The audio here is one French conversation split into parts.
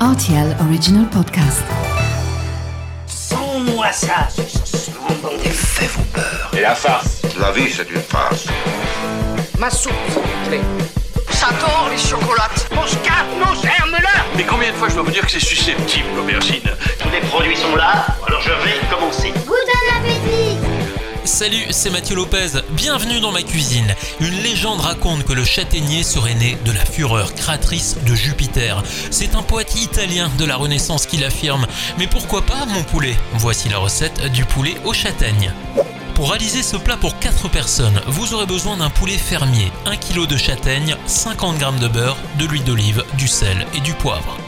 RTL Original Podcast. Sans-moi ça, Les faits vont peur. Et la farce La vie, c'est une farce. Ma soupe, s'il vous plaît. J'adore les chocolates. Mon scarpe, mon germe-là Mais combien de fois je dois vous dire que c'est susceptible, l'aubergine? Tous les produits Salut, c'est Mathieu Lopez. Bienvenue dans ma cuisine. Une légende raconte que le châtaignier serait né de la fureur créatrice de Jupiter. C'est un poète italien de la Renaissance qui l'affirme. Mais pourquoi pas mon poulet? Voici la recette du poulet aux châtaignes. Pour réaliser ce plat pour 4 personnes, vous aurez besoin d'un poulet fermier, 1 kg de châtaigne, 50 g de beurre, de l'huile d'olive, du sel et du poivre.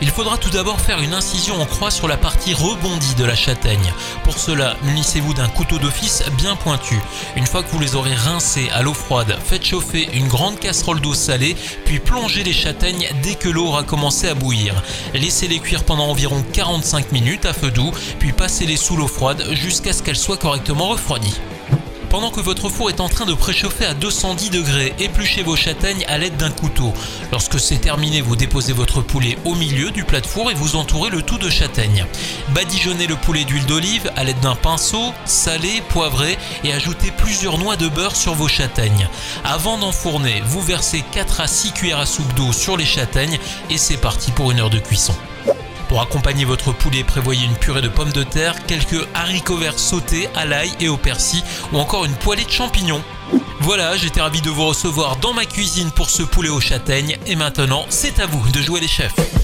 Il faudra tout d'abord faire une incision en croix sur la partie rebondie de la châtaigne. Pour cela, munissez-vous d'un couteau d'office bien pointu. Une fois que vous les aurez rincés à l'eau froide, faites chauffer une grande casserole d'eau salée, puis plongez les châtaignes dès que l'eau aura commencé à bouillir. Laissez-les cuire pendant environ 45 minutes à feu doux, puis passez-les sous l'eau froide jusqu'à ce qu'elles soient correctement refroidies. Pendant que votre four est en train de préchauffer à 210 degrés, épluchez vos châtaignes à l'aide d'un couteau. Lorsque c'est terminé, vous déposez votre poulet au milieu du plat de four et vous entourez le tout de châtaignes. Badigeonnez le poulet d'huile d'olive à l'aide d'un pinceau, salez, poivrez et ajoutez plusieurs noix de beurre sur vos châtaignes. Avant d'enfourner, vous versez 4 à 6 cuillères à soupe d'eau sur les châtaignes et c'est parti pour une heure de cuisson. Pour accompagner votre poulet, prévoyez une purée de pommes de terre, quelques haricots verts sautés à l'ail et au persil ou encore une poêlée de champignons. Voilà, j'étais ravi de vous recevoir dans ma cuisine pour ce poulet aux châtaignes et maintenant c'est à vous de jouer les chefs.